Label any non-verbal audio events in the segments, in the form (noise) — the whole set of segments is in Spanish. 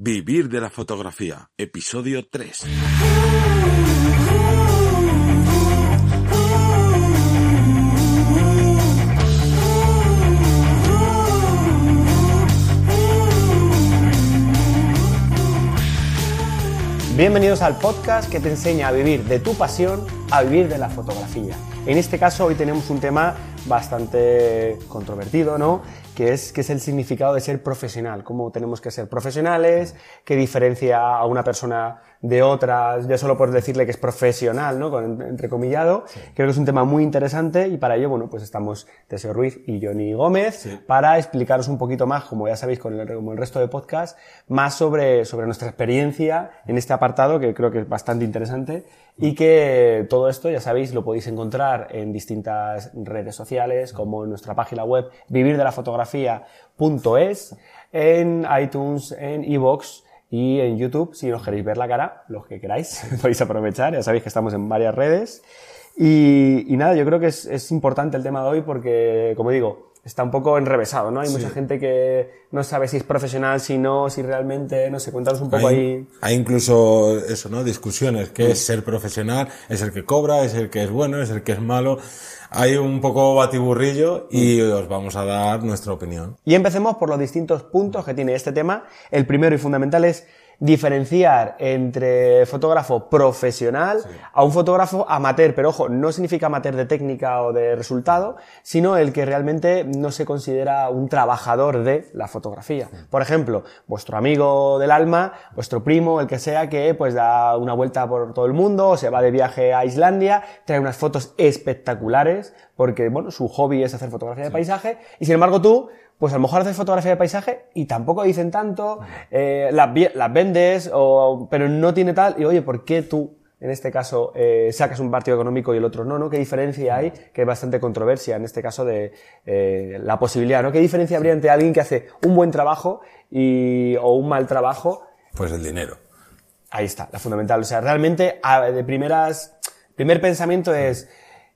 Vivir de la fotografía, episodio 3. Bienvenidos al podcast que te enseña a vivir de tu pasión a vivir de la fotografía. En este caso hoy tenemos un tema bastante controvertido, ¿no? Que es, que es el significado de ser profesional, cómo tenemos que ser profesionales, qué diferencia a una persona de otras, ya solo por decirle que es profesional, ¿no? Con entrecomillado. Creo que es un tema muy interesante y para ello, bueno, pues estamos Teseo Ruiz y Johnny Gómez para explicaros un poquito más, como ya sabéis con el, como el resto de podcast, más sobre, sobre nuestra experiencia en este apartado que creo que es bastante interesante y que todo esto, ya sabéis, lo podéis encontrar en distintas redes sociales, como en nuestra página web vivirdelafotografía.es, en iTunes, en iVoox y en YouTube, si os queréis ver la cara, los que queráis, (laughs) podéis aprovechar, ya sabéis que estamos en varias redes. Y, y nada, yo creo que es, es importante el tema de hoy porque, como digo, está un poco enrevesado, ¿no? Hay mucha gente que no sabe si es profesional, si no, si realmente, no sé, cuéntanos un poco hay, ahí. Hay incluso eso, ¿no? Discusiones. ¿Qué es ser profesional? ¿Es el que cobra? ¿Es el que es bueno? ¿Es el que es malo? Hay un poco batiburrillo y os vamos a dar nuestra opinión. Y empecemos por los distintos puntos que tiene este tema. El primero y fundamental es diferenciar entre fotógrafo profesional a un fotógrafo amateur, pero ojo, no significa amateur de técnica o de resultado, sino el que realmente no se considera un trabajador de la fotografía. Por ejemplo, vuestro amigo del alma, vuestro primo, el que sea, que pues da una vuelta por todo el mundo, o se va de viaje a Islandia, trae unas fotos espectaculares, porque bueno, su hobby es hacer fotografía de paisaje, y sin embargo tú, pues a lo mejor haces fotografía de paisaje y tampoco dicen tanto, eh, las, las vendes, o, pero no tiene tal, y oye, ¿por qué tú, en este caso, eh, sacas un partido económico y el otro no, no? ¿Qué diferencia hay? Que hay bastante controversia en este caso de eh, la posibilidad, ¿no? ¿Qué diferencia habría entre alguien que hace un buen trabajo y, o un mal trabajo? Pues el dinero. Ahí está, la fundamental. O sea, realmente, de primeras, primer pensamiento es,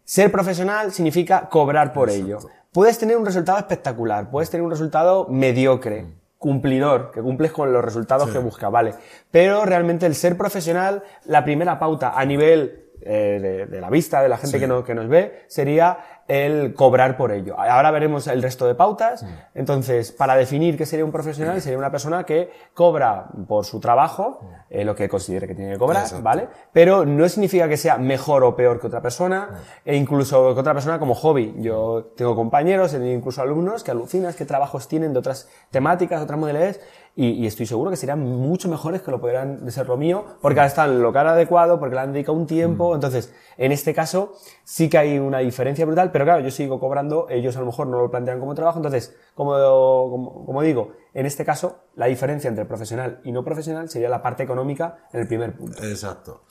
ser profesional significa cobrar por ello. Puedes tener un resultado espectacular, puedes tener un resultado mediocre, cumplidor, que cumples con los resultados que buscas, vale. Pero realmente el ser profesional, la primera pauta a nivel eh, de, de la vista, de la gente que, no- que nos ve, sería el cobrar por ello. Ahora veremos el resto de pautas. Entonces, para definir qué sería un profesional, sería una persona que cobra por su trabajo, eh, lo que considere que tiene que cobrar, Exacto. ¿vale? Pero no significa que sea mejor o peor que otra persona, e incluso que otra persona como hobby. Yo tengo compañeros, incluso alumnos, que alucinas qué trabajos tienen de otras temáticas, otras modalidades, y, y estoy seguro que serían mucho mejores que lo podrían de ser lo mío, porque ahora están en el local adecuado, porque le han dedicado un tiempo, entonces, en este caso, sí que hay una diferencia brutal, pero claro, yo sigo cobrando, ellos a lo mejor no lo plantean como trabajo, entonces, como, como, como digo, en este caso, la diferencia entre profesional y no profesional sería la parte económica en el primer punto. Exacto.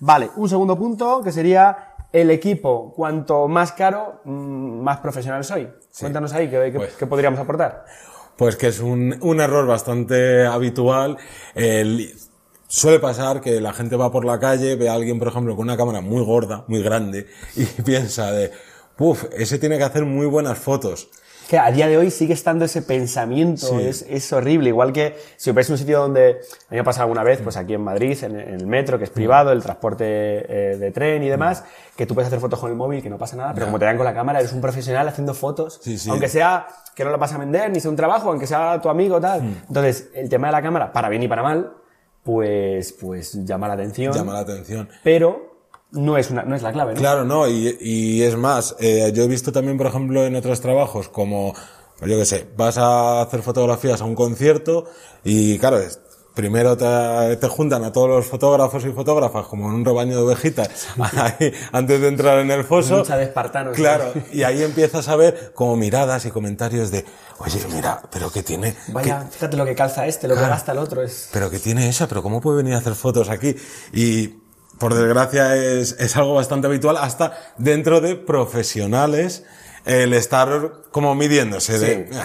Vale, un segundo punto que sería el equipo. Cuanto más caro, mm, más profesional soy. Cuéntanos ahí qué, qué- Pues- qué podríamos aportar. Pues que es un, un error bastante habitual. El- suele pasar que la gente va por la calle, ve a alguien, por ejemplo, con una cámara muy gorda, muy grande, y (laughs) piensa de, puf, ese tiene que hacer muy buenas fotos. Que a día de hoy sigue estando ese pensamiento, es, es horrible. Igual que si ves un sitio donde, a mí me ha pasado alguna vez, pues aquí en Madrid, en, en el metro, que es privado, el transporte eh, de tren y demás, que tú puedes hacer fotos con el móvil, que no pasa nada, pero como te dan con la cámara, eres un profesional haciendo fotos, Sí, sí. aunque sea que no lo vas a vender, ni sea un trabajo, aunque sea tu amigo, tal. Entonces, el tema de la cámara, para bien y para mal, pues, pues llama la atención, Llama la atención. pero no es, una, no es la clave, ¿no? Claro, no, y, y es más, eh, yo he visto también, por ejemplo, en otros trabajos, como, yo qué sé, vas a hacer fotografías a un concierto y, claro, es- primero te, te juntan a todos los fotógrafos y fotógrafas como en un rebaño de ovejitas (laughs) ahí, antes de entrar en el foso. Lucha de espartanos. Claro, y ahí empiezas a ver como miradas y comentarios de, oye, mira, pero que tiene, Vaya, fíjate lo que calza este, lo que gasta el otro, es... pero que tiene esa, pero ¿cómo puede venir a hacer fotos aquí? Y por desgracia es, es algo bastante habitual, hasta dentro de profesionales, el estar como midiéndose de... Sí.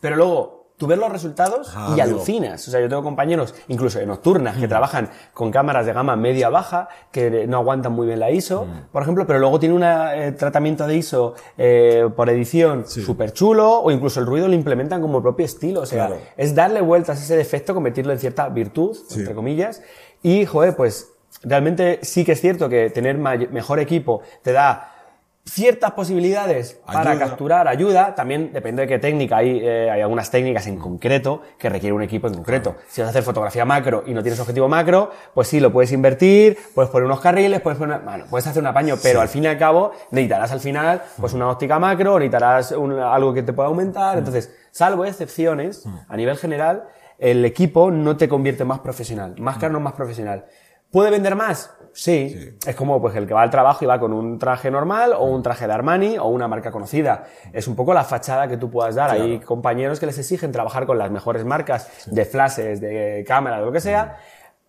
Pero luego, tú ves los resultados Ah, y alucinas. O sea, yo tengo compañeros, incluso en nocturnas, que trabajan con cámaras de gama media-baja, que no aguantan muy bien la ISO, por ejemplo, pero luego tiene un tratamiento de ISO eh, por edición súper chulo, o incluso el ruido lo implementan como propio estilo. O sea, Claro. es darle vueltas a ese defecto, convertirlo en cierta virtud, entre comillas. Y, joder, pues realmente sí que es cierto que tener mejor equipo te da ciertas posibilidades para capturar ayuda, también depende de qué técnica. Hay, eh, hay algunas técnicas en concreto que requieren un equipo en concreto. Si vas a hacer fotografía macro y no tienes objetivo macro, pues sí, lo puedes invertir, puedes poner unos carriles, puedes poner, bueno, puedes hacer un apaño, pero al fin y al cabo necesitarás al final pues una óptica macro, necesitarás un- algo que te pueda aumentar. Entonces, salvo excepciones, a nivel general, el equipo no te convierte más profesional. Más caro no más profesional. ¿Puede vender más? Sí. Es como pues el que va al trabajo y va con un traje normal o un traje de Armani o una marca conocida. Es un poco la fachada que tú puedas dar. Hay compañeros que les exigen trabajar con las mejores marcas de flashes, de cámara, de lo que sea.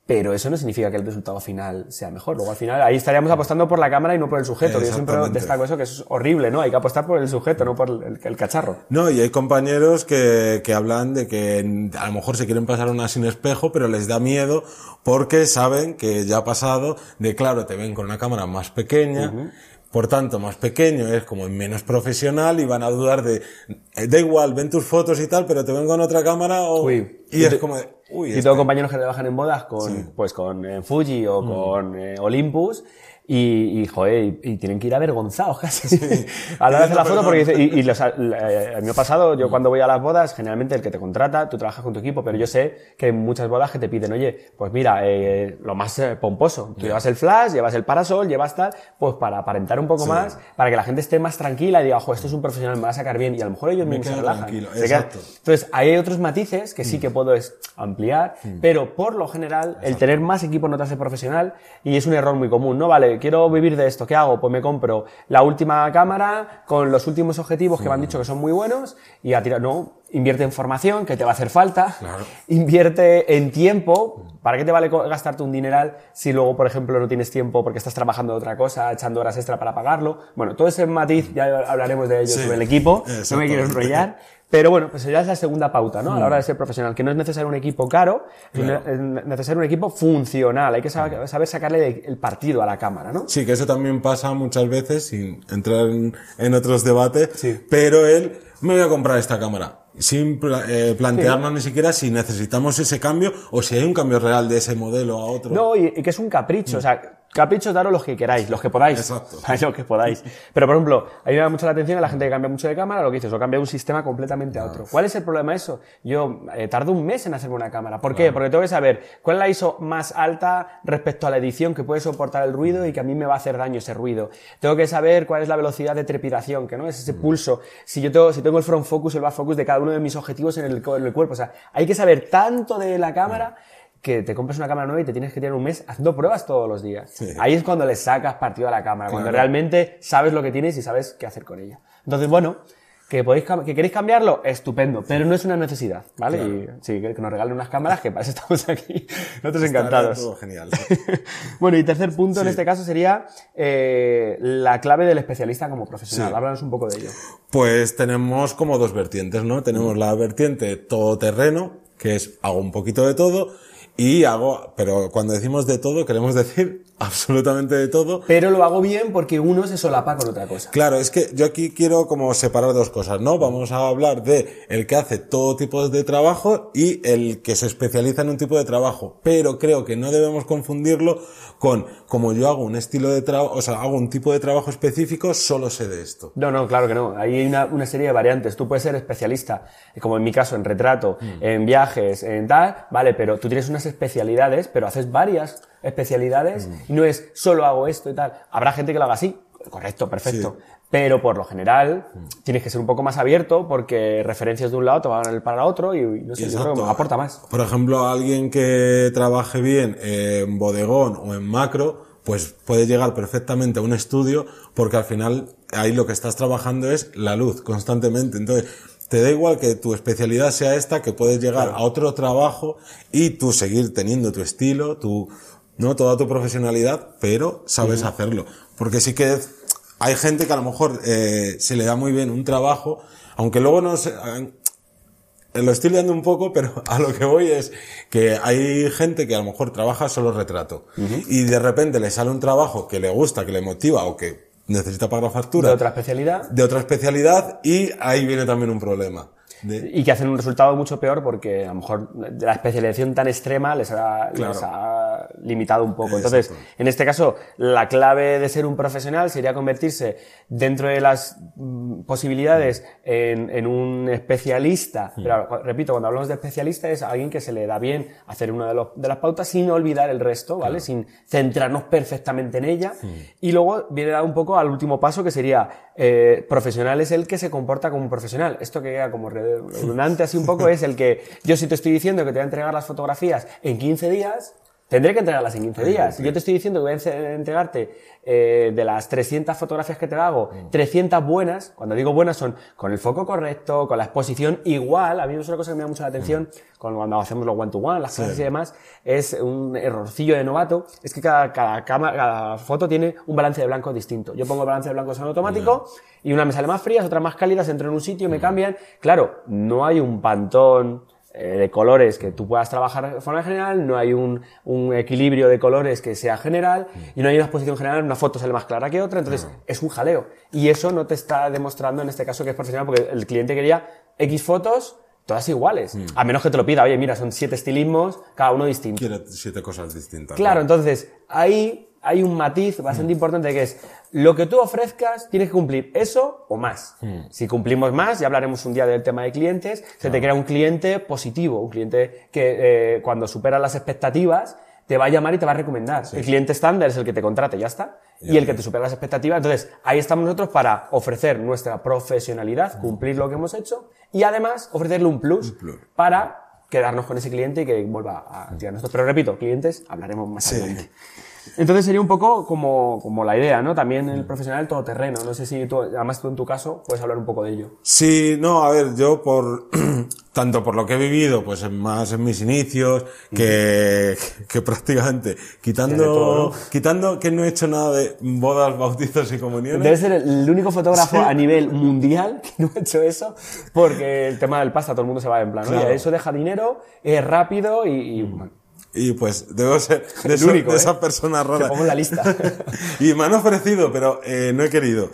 Pero eso no significa que el resultado final sea mejor. Luego al final ahí estaríamos apostando por la cámara y no por el sujeto. Yo siempre destaco eso que es horrible, ¿no? Hay que apostar por el sujeto, no por el, el cacharro. No, y hay compañeros que, que hablan de que a lo mejor se quieren pasar una sin espejo, pero les da miedo porque saben que ya ha pasado de, claro, te ven con una cámara más pequeña, por tanto, más pequeño es como menos profesional y van a dudar de, eh, da igual, ven tus fotos y tal, pero te ven con otra cámara o, Uy. y Y es como de, uy, y este- tengo compañeros que trabajan en bodas con, pues con eh, Fuji o con eh, Olympus y, y, joder, y, y tienen que ir avergonzados (laughs) casi a la hora de la foto porque dice, y, y los, eh, a mí me ha pasado, yo cuando voy a las bodas, generalmente el que te contrata, tú trabajas con tu equipo, pero yo sé que hay muchas bodas que te piden, oye, pues mira, eh, lo más eh, pomposo, tú llevas el flash, llevas el parasol, llevas tal, pues para aparentar un poco más, para que la gente esté más tranquila y diga, ojo, esto es un profesional, me va a sacar bien, y a lo mejor ellos Me mismos se relajan. exacto. entonces, hay otros matices que sí que puedo es ampliar, pero por lo general, el tener más equipo no te hace profesional y es un error muy común, ¿no? Vale, quiero vivir de esto, ¿qué hago? Pues me compro la última cámara con los últimos objetivos que me han dicho que son muy buenos y a tirar, no, invierte en formación, que te va a hacer falta, Claro. (laughs) invierte en tiempo, ¿para qué te vale gastarte un dineral si luego, por ejemplo, no tienes tiempo porque estás trabajando de otra cosa, echando horas extra para pagarlo? Bueno, todo ese matiz, ya hablaremos de ello Sí, sobre el equipo, no me quiero enrollar. (laughs) Pero bueno, pues ya es la segunda pauta, ¿no? A la hora de ser profesional, que no es necesario un equipo caro, Claro. es necesario un equipo funcional. Hay que saber, saber sacarle el partido a la cámara, ¿no? Sí, que eso también pasa muchas veces, sin entrar en, en otros debates, Sí. pero él, me voy a comprar esta cámara, sin eh, plantearnos ni siquiera si necesitamos ese cambio o si hay un cambio real de ese modelo a otro. No, y, y que es un capricho, o sea, caprichos daros los que queráis, los que podáis. Exacto. (laughs) los que podáis. Pero, por ejemplo, a mí me da mucho la atención a la gente que cambia mucho de cámara, lo que dices, o cambia de un sistema completamente a otro. ¿Cuál es el problema de eso? Yo eh, tardo un mes en hacerme una cámara. ¿Por qué? Porque tengo que saber cuál es la ISO más alta respecto a la edición que puede soportar el ruido y que a mí me va a hacer daño ese ruido. Tengo que saber cuál es la velocidad de trepidación, que no es ese pulso. Si yo tengo, si tengo el front focus, el back focus de cada uno de mis objetivos en el, co- en el cuerpo. O sea, hay que saber tanto de la cámara que te compras una cámara nueva y te tienes que tirar un mes haciendo pruebas todos los días. Sí. Ahí es cuando le sacas partido a la cámara, cuando Claro. realmente sabes lo que tienes y sabes qué hacer con ella. Entonces, bueno, que podéis que queréis cambiarlo, estupendo, pero no es una necesidad, ¿vale? Y sí, que nos regalen unas cámaras, que para eso estamos aquí, (laughs) nosotros encantados. todo genial. (laughs) bueno, y tercer punto en este caso sería eh, la clave del especialista como profesional. Sí. Háblanos un poco de ello. Pues tenemos como dos vertientes, ¿no? Tenemos la vertiente todoterreno, que es hago un poquito de todo, y hago, pero cuando decimos de todo, queremos (laughs) decir (laughs) absolutamente de todo. Pero lo hago bien porque uno se solapa con otra cosa. Claro, es que yo aquí quiero como separar dos cosas, ¿no? Vamos a hablar de el que hace todo tipo de trabajo y el que se especializa en un tipo de trabajo. Pero creo que no debemos confundirlo con como yo hago un estilo de trabajo, o sea, hago un tipo de trabajo específico, solo sé de esto. No, no, claro que no. Ahí hay una, una serie de variantes. Tú puedes ser especialista, eh, como en mi caso, en retrato, en viajes, en tal, vale, pero tú tienes unas especialidades, pero haces varias especialidades y no es solo hago esto y tal. Habrá gente que lo haga así, correcto, perfecto. Pero por lo general tienes que ser un poco más abierto porque referencias de un lado te van para otro y no sé, yo creo que aporta más. Por ejemplo, alguien que trabaje bien en bodegón o en macro, pues puede llegar perfectamente a un estudio porque al final ahí lo que estás trabajando es la luz constantemente. Entonces, te da igual que tu especialidad sea esta, que puedes llegar a otro trabajo y tú seguir teniendo tu estilo, tu, no toda tu profesionalidad, pero sabes hacerlo. Porque sí que hay gente que a lo mejor eh, se le da muy bien un trabajo, aunque luego no se, lo estoy liando un poco, (laughs) pero a lo que voy es que hay gente que a lo mejor trabaja solo retrato y de repente le sale un trabajo que le gusta, que le motiva o que necesita pagar la factura De otra especialidad. de otra especialidad y ahí viene también un problema. De- Y que hacen un resultado mucho peor porque a lo mejor la especialización tan extrema les ha, Claro. les ha limitado un poco. Entonces, en este caso, la clave de ser un profesional sería convertirse dentro de las mm, posibilidades en, en un especialista. Pero repito, cuando hablamos de especialista es alguien que se le da bien hacer una de, los- de las pautas sin olvidar el resto, ¿vale? Sin centrarnos perfectamente en ella. Y luego viene dado un poco al último paso que sería eh, profesional es el que se comporta como un profesional. Esto que queda como redundante así un poco (laughs) es el que yo si te estoy diciendo que te voy a entregar las fotografías en 15 días, tendré que entregarlas en 15 días. Yo te estoy diciendo que voy a entregarte eh, de las 300 fotografías que te hago, 300 buenas, cuando digo buenas son con el foco correcto, con la exposición igual, a mí es una cosa que me da mucho la atención con- cuando hacemos los one-to-one, las clases y demás, es un errorcillo de novato, es que cada, cada, cámara, cada foto tiene un balance de blancos distinto. Yo pongo el balance de blancos en automático y una me sale más frías, otras más cálidas, entro en un sitio, me cambian. Claro, no hay un pantón de colores que tú puedas trabajar de forma general, no hay un, un equilibrio de colores que sea general y no hay una exposición general, una foto sale más clara que otra, entonces es un jaleo. Y eso no te está demostrando en este caso que es profesional porque el cliente quería X fotos todas iguales, a menos que te lo pida, oye, mira, son siete estilismos, cada uno distinto. Quiere siete cosas distintas. Claro, entonces ahí hay un matiz bastante importante que es lo que tú ofrezcas tienes que cumplir eso o más. Si cumplimos más, ya hablaremos un día del tema de clientes, se te crea un cliente positivo, un cliente que eh, cuando supera las expectativas te va a llamar y te va a recomendar. El cliente estándar es el que te contrate, ya está. Y el que te supera las expectativas. Entonces, ahí estamos nosotros para ofrecer nuestra profesionalidad, cumplir lo que hemos hecho y además ofrecerle un plus, plus. para quedarnos con ese cliente y que vuelva a tirarnos. Pero repito, clientes, hablaremos más adelante. (laughs) Entonces sería un poco como, como la idea, ¿no? También el profesional todoterreno. No sé si tú, además tú en tu caso, puedes hablar un poco de ello. Sí, no, a ver, yo por, (clears throat) tanto por lo que he vivido, pues más en mis inicios, que, (laughs) que prácticamente, quitando, todo, ¿no? quitando que no he hecho nada de bodas, bautizos y comuniones. Debe ser el único fotógrafo a nivel mundial que no ha hecho eso, porque el tema del pasta todo el mundo se va en plan, Claro. eso deja dinero, es rápido y, y, bueno, Y pues debo ser (laughs) de, eso- único, de ¿eh? te pongo en la lista. (laughs) y me han ofrecido, pero eh, no he querido.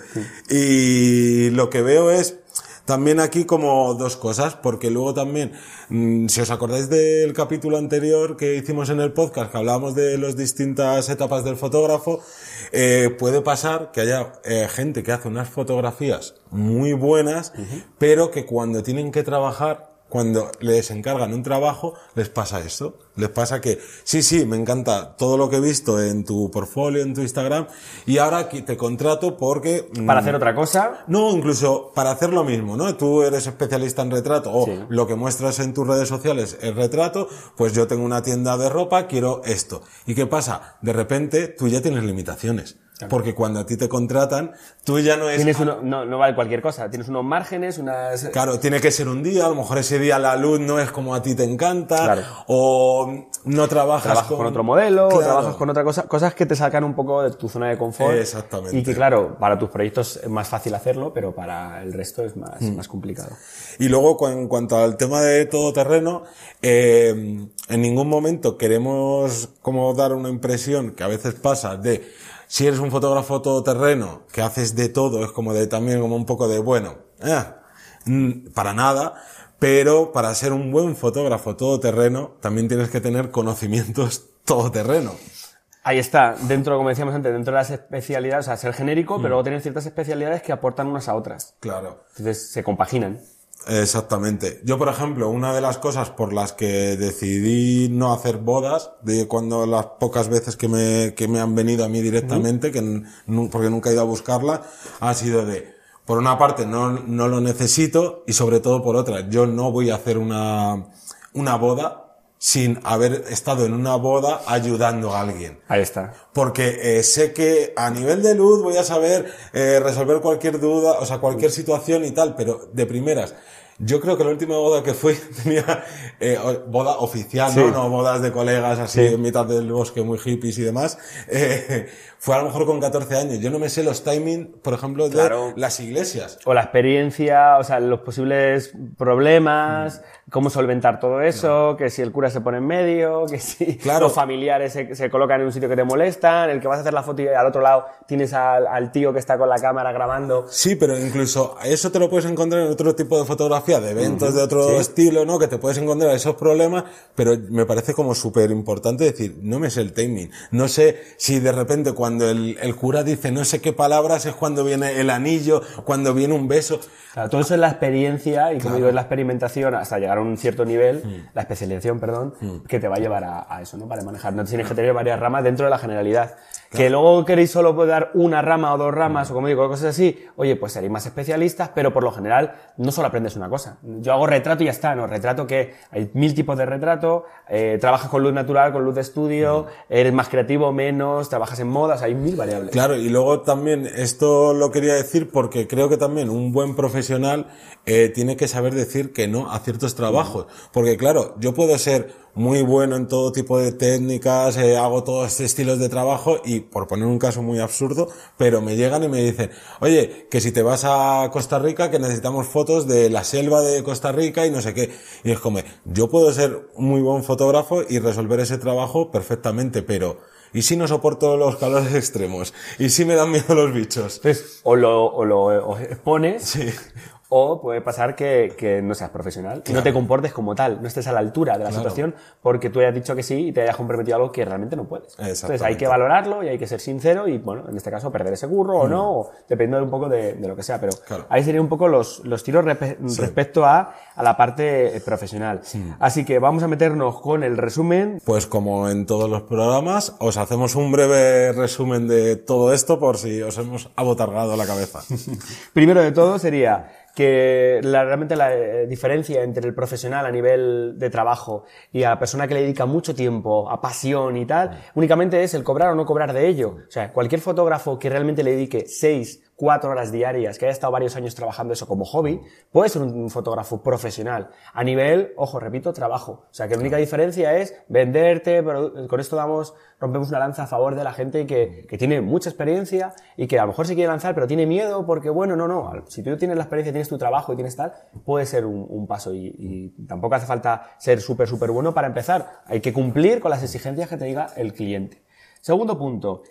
Y lo que veo es también aquí como dos cosas, porque luego también, mm, si os acordáis del capítulo anterior que hicimos en el podcast, que hablábamos de las distintas etapas del fotógrafo, eh, puede pasar que haya eh, gente que hace unas fotografías muy buenas, pero que cuando tienen que trabajar cuando les encargan un trabajo, les pasa esto. Les pasa que, sí, sí, me encanta todo lo que he visto en tu portfolio, en tu Instagram, y ahora te contrato porque... mm, Para hacer otra cosa, No, incluso para hacer lo mismo, ¿no? Tú eres especialista en retrato o Sí. lo que muestras en tus redes sociales es retrato, pues yo tengo una tienda de ropa, quiero esto. ¿Y qué pasa? De repente tú ya tienes limitaciones. Porque cuando a ti te contratan, tú ya no es... tienes uno, no, no vale cualquier cosa, tienes unos márgenes, unas... Claro, tiene que ser un día, a lo mejor ese día la luz no es como a ti te encanta, Claro. o no trabajas, trabajas con, otro modelo, o trabajas con otra cosa, cosas que te sacan un poco de tu zona de confort. Exactamente. Y que claro, para tus proyectos es más fácil hacerlo, pero para el resto es más, Mm. más complicado. Y luego, en cuanto al tema de todoterreno, eh, en ningún momento queremos como dar una impresión que a veces pasa de si eres un fotógrafo todoterreno, que haces de todo, es como de también como un poco de, bueno, eh, mm, para nada, pero para ser un buen fotógrafo todoterreno, también tienes que tener conocimientos (laughs) todoterreno. Ahí está, dentro, como decíamos antes, dentro de las especialidades, o sea, ser genérico, pero luego tener ciertas especialidades que aportan unas a otras. Claro. Entonces se compaginan. Exactamente. Yo, por ejemplo, una de las cosas por las que decidí no hacer bodas, de cuando las pocas veces que me, que me han venido a mí directamente, que nu- porque nunca he ido a buscarla, ha sido de, por una parte, no, no lo necesito y sobre todo por otra, yo no voy a hacer una, una boda sin haber estado en una boda ayudando a alguien. Ahí está. Porque eh, sé que a nivel de luz voy a saber eh, resolver cualquier duda, o sea, cualquier situación y tal, pero de primeras, Yo creo que la última boda que fui (laughs) tenía eh, boda oficial, Sí. ¿no? No bodas de colegas así Sí. en mitad del bosque muy hippies y demás. (laughs) Fue a lo mejor con 14 años. Yo no me sé los timing, por ejemplo, de Claro. las iglesias. O la experiencia, o sea, los posibles problemas, cómo solventar todo eso, que si el cura se pone en medio, que si (laughs) Claro. los familiares se, se colocan en un sitio que te molestan, el que vas a hacer la foto y al otro lado tienes al, al tío que está con la cámara grabando. Sí, pero incluso eso te lo puedes encontrar en otro tipo de fotografía, de eventos de otro Sí. estilo, ¿no? Que te puedes encontrar esos problemas, pero me parece como súper importante decir, no me sé el timing. No sé si de repente cuando el, el cura dice no sé qué palabras es cuando viene el anillo, cuando viene un beso. Claro, todo eso es la experiencia y como Claro. digo, es la experimentación hasta llegar a un cierto nivel, Mm. la especialización, perdón, que te va a llevar a, a eso, ¿no? Para manejar. No tienes que tener varias ramas dentro de la generalidad. Que luego queréis solo dar una rama o dos ramas o como digo, cosas así, oye, pues seréis más especialistas, pero por lo general no solo aprendes una cosa. Yo hago retrato y ya está, ¿no? Retrato que hay mil tipos de retrato, eh, trabajas con luz natural, con luz de estudio, eres más creativo, menos, trabajas en modas, hay mil variables. Claro, y luego también, esto lo quería decir porque creo que también un buen profesional eh, tiene que saber decir que no a ciertos trabajos. Porque claro, yo puedo ser muy bueno en todo tipo de técnicas, eh, hago todos estos estilos de trabajo y, por poner un caso muy absurdo, pero me llegan y me dicen, oye, que si te vas a Costa Rica, que necesitamos fotos de la selva de Costa Rica y no sé qué. Y es como, yo puedo ser muy buen fotógrafo y resolver ese trabajo perfectamente, pero ¿y si no soporto los calores (laughs) extremos? ¿Y si me dan miedo los bichos? Entonces, o lo, o lo o expones, Sí. O puede pasar que, que no seas profesional y no te comportes como tal, no estés a la altura de la Claro. situación porque tú hayas dicho que sí y te hayas comprometido algo que realmente no puedes. Entonces hay que valorarlo y hay que ser sincero y, bueno, en este caso perder ese curro o no, o dependiendo un poco de, de lo que sea. Pero Mm. Claro. ahí serían un poco los, los tiros respecto a, a la parte eh, profesional. Así que vamos a meternos con el resumen Pues como en todos los programas, os hacemos un breve resumen de todo esto por si os hemos abotargado la cabeza. (laughs) Primero de todo sería que la- realmente la eh, diferencia entre el profesional a nivel de trabajo y a la persona que le dedica mucho tiempo, a pasión y tal, únicamente es el cobrar o no cobrar de ello. O sea, cualquier fotógrafo que realmente le dedique seis, cuatro horas diarias, que haya estado varios años trabajando eso como hobby, puede ser un fotógrafo profesional. A nivel, ojo, repito, trabajo. O sea, que la única diferencia es venderte, pero con esto damos, rompemos una lanza a favor de la gente que, que tiene mucha experiencia y que a lo mejor se quiere lanzar, pero tiene miedo porque, bueno, no, no, si tú tienes la experiencia, tienes tu trabajo y tienes tal, puede ser un, un paso y, y tampoco hace falta ser súper, súper bueno para empezar. Hay que cumplir con las exigencias que te diga el cliente. Segundo punto,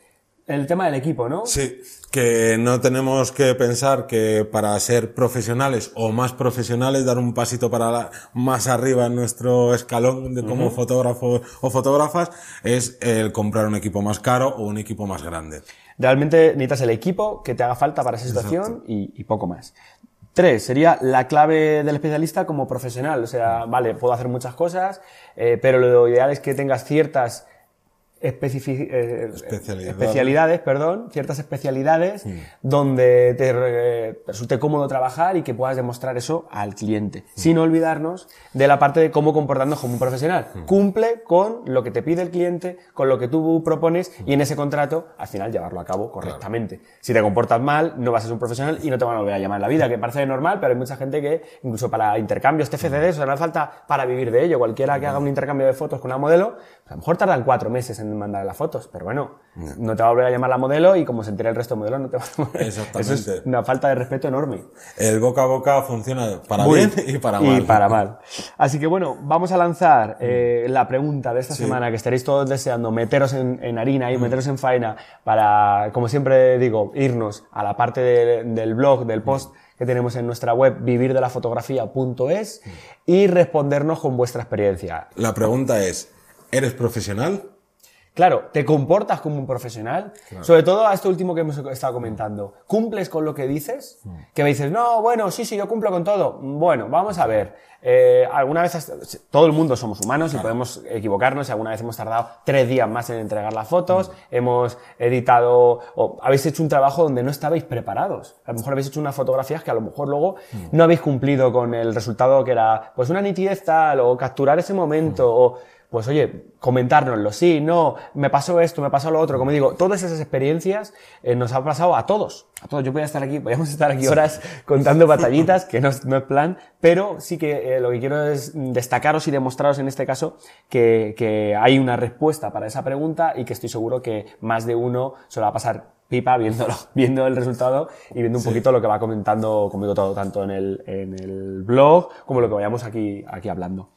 el tema del equipo, ¿no? Sí, que no tenemos que pensar que para ser profesionales o más profesionales, dar un pasito para la- más arriba en nuestro escalón de como fotógrafos o fotógrafas, es el comprar un equipo más caro o un equipo más grande. Realmente necesitas el equipo que te haga falta para esa situación y, y poco más. Tres, sería la clave del especialista como profesional. O sea, vale, puedo hacer muchas cosas, eh, pero lo ideal es que tengas ciertas eh, Especialidades. especialidades, perdón, ciertas especialidades donde te re- resulte cómodo trabajar y que puedas demostrar eso al cliente, sin olvidarnos de la parte de cómo comportarnos como un profesional. Cumple con lo que te pide el cliente, con lo que tú propones y en ese contrato al final llevarlo a cabo correctamente. Si te comportas mal, no vas a ser un profesional y no te van a volver a llamar en la vida, que parece normal, pero hay mucha gente que incluso para intercambios TFCD, o sea, no hace falta para vivir de ello. Cualquiera que haga un intercambio de fotos con una modelo, pues a lo mejor tardan cuatro meses en mandar las fotos, pero bueno, no te va a volver a llamar la modelo y como se entere el resto de modelos no te va a volver. Exactamente. Eso es una falta de respeto enorme. El boca a boca funciona para Muy- bien y para mal. Y para mal. Así que bueno, vamos a lanzar eh, la pregunta de esta semana que estaréis todos deseando meteros en, en harina y meteros en faena para, como siempre digo, irnos a la parte de- del blog, del post que tenemos en nuestra web vivirdelafotografía.es y respondernos con vuestra experiencia. La pregunta es, ¿eres profesional? Claro, ¿te comportas como un profesional? Sobre todo a esto último que hemos estado comentando. ¿Cumples con lo que dices? Que me dices, no, bueno, sí, sí, yo cumplo con todo. Bueno, vamos a ver. Eh, alguna vez, has- todo el mundo somos humanos y podemos equivocarnos y alguna vez hemos tardado tres días más en entregar las fotos, hemos editado, o habéis hecho un trabajo donde no estabais preparados. A lo mejor habéis hecho unas fotografías que a lo mejor luego no habéis cumplido con el resultado que era, pues una nitidez tal, o capturar ese momento, o pues oye, comentárnoslo, sí, no, me pasó esto, me pasó lo otro, como digo, todas esas experiencias eh, nos ha pasado a todos, a todos. Yo voy a estar aquí, podríamos estar aquí horas contando batallitas, que no es, no es plan, pero sí que eh, lo que quiero es destacaros y demostraros en este caso que, que hay una respuesta para esa pregunta y que estoy seguro que más de uno se lo va a pasar pipa viéndolo, (laughs) viendo el resultado y viendo un poquito lo que va comentando conmigo todo, tanto en el, en el blog como lo que vayamos aquí, aquí hablando.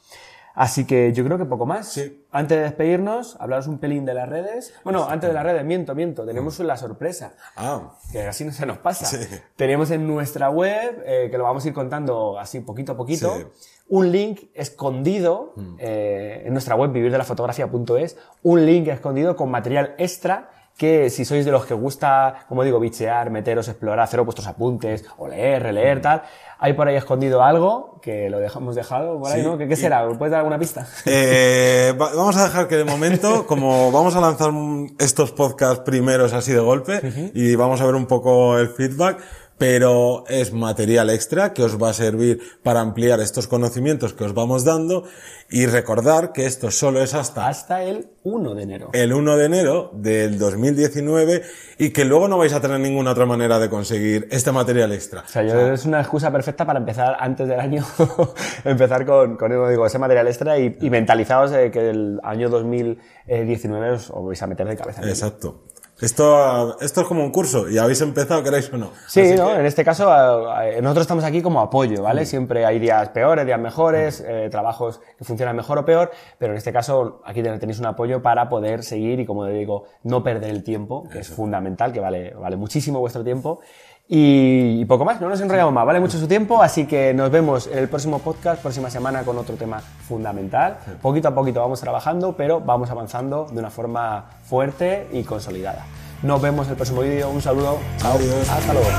Así que yo creo que poco más. Sí. Antes de despedirnos, hablaros un pelín de las redes. Bueno, antes de las redes, miento, miento. Tenemos la sorpresa. Ah, Que así no se nos pasa. Sí. Tenemos en nuestra web, eh, que lo vamos a ir contando así poquito a poquito, Sí. un link escondido eh, en nuestra web vivirdelafotografía.es, un link escondido con material extra que si sois de los que gusta, como digo, bichear, meteros, explorar, hacer vuestros apuntes, o leer, releer, tal, hay por ahí escondido algo que lo dejamos dejado por ahí, Sí, ¿no? ¿Qué, qué será? ¿Puedes dar alguna pista? Eh, va- vamos a dejar que de momento, como vamos a lanzar estos podcasts primeros así de golpe y vamos a ver un poco el feedback, pero es material extra que os va a servir para ampliar estos conocimientos que os vamos dando y recordar que esto solo es hasta Hasta el 1 de enero. el 1 de enero del 2019 y que luego no vais a tener ninguna otra manera de conseguir este material extra. O sea, yo es una excusa perfecta para empezar antes del año, (laughs) empezar con, con digo, ese material extra y, y mentalizaos de que el año 2019 os, os vais a meter de cabeza. Exacto. Esto, esto es como un curso y habéis empezado, queréis o no. Sí, Así ¿no? que- en este caso nosotros estamos aquí como apoyo, ¿vale? Siempre hay días peores, días mejores, eh, trabajos que funcionan mejor o peor, pero en este caso aquí ten- tenéis un apoyo para poder seguir y, como digo, no perder el tiempo, que es fundamental, que vale, vale muchísimo vuestro tiempo. Y, y poco más, no nos enrollamos más, vale mucho su tiempo, así que nos vemos en el próximo podcast, próxima semana con otro tema fundamental. Poquito a poquito vamos trabajando, pero vamos avanzando de una forma fuerte y consolidada. Nos vemos en el próximo vídeo, un saludo, chao, Adiós. hasta luego.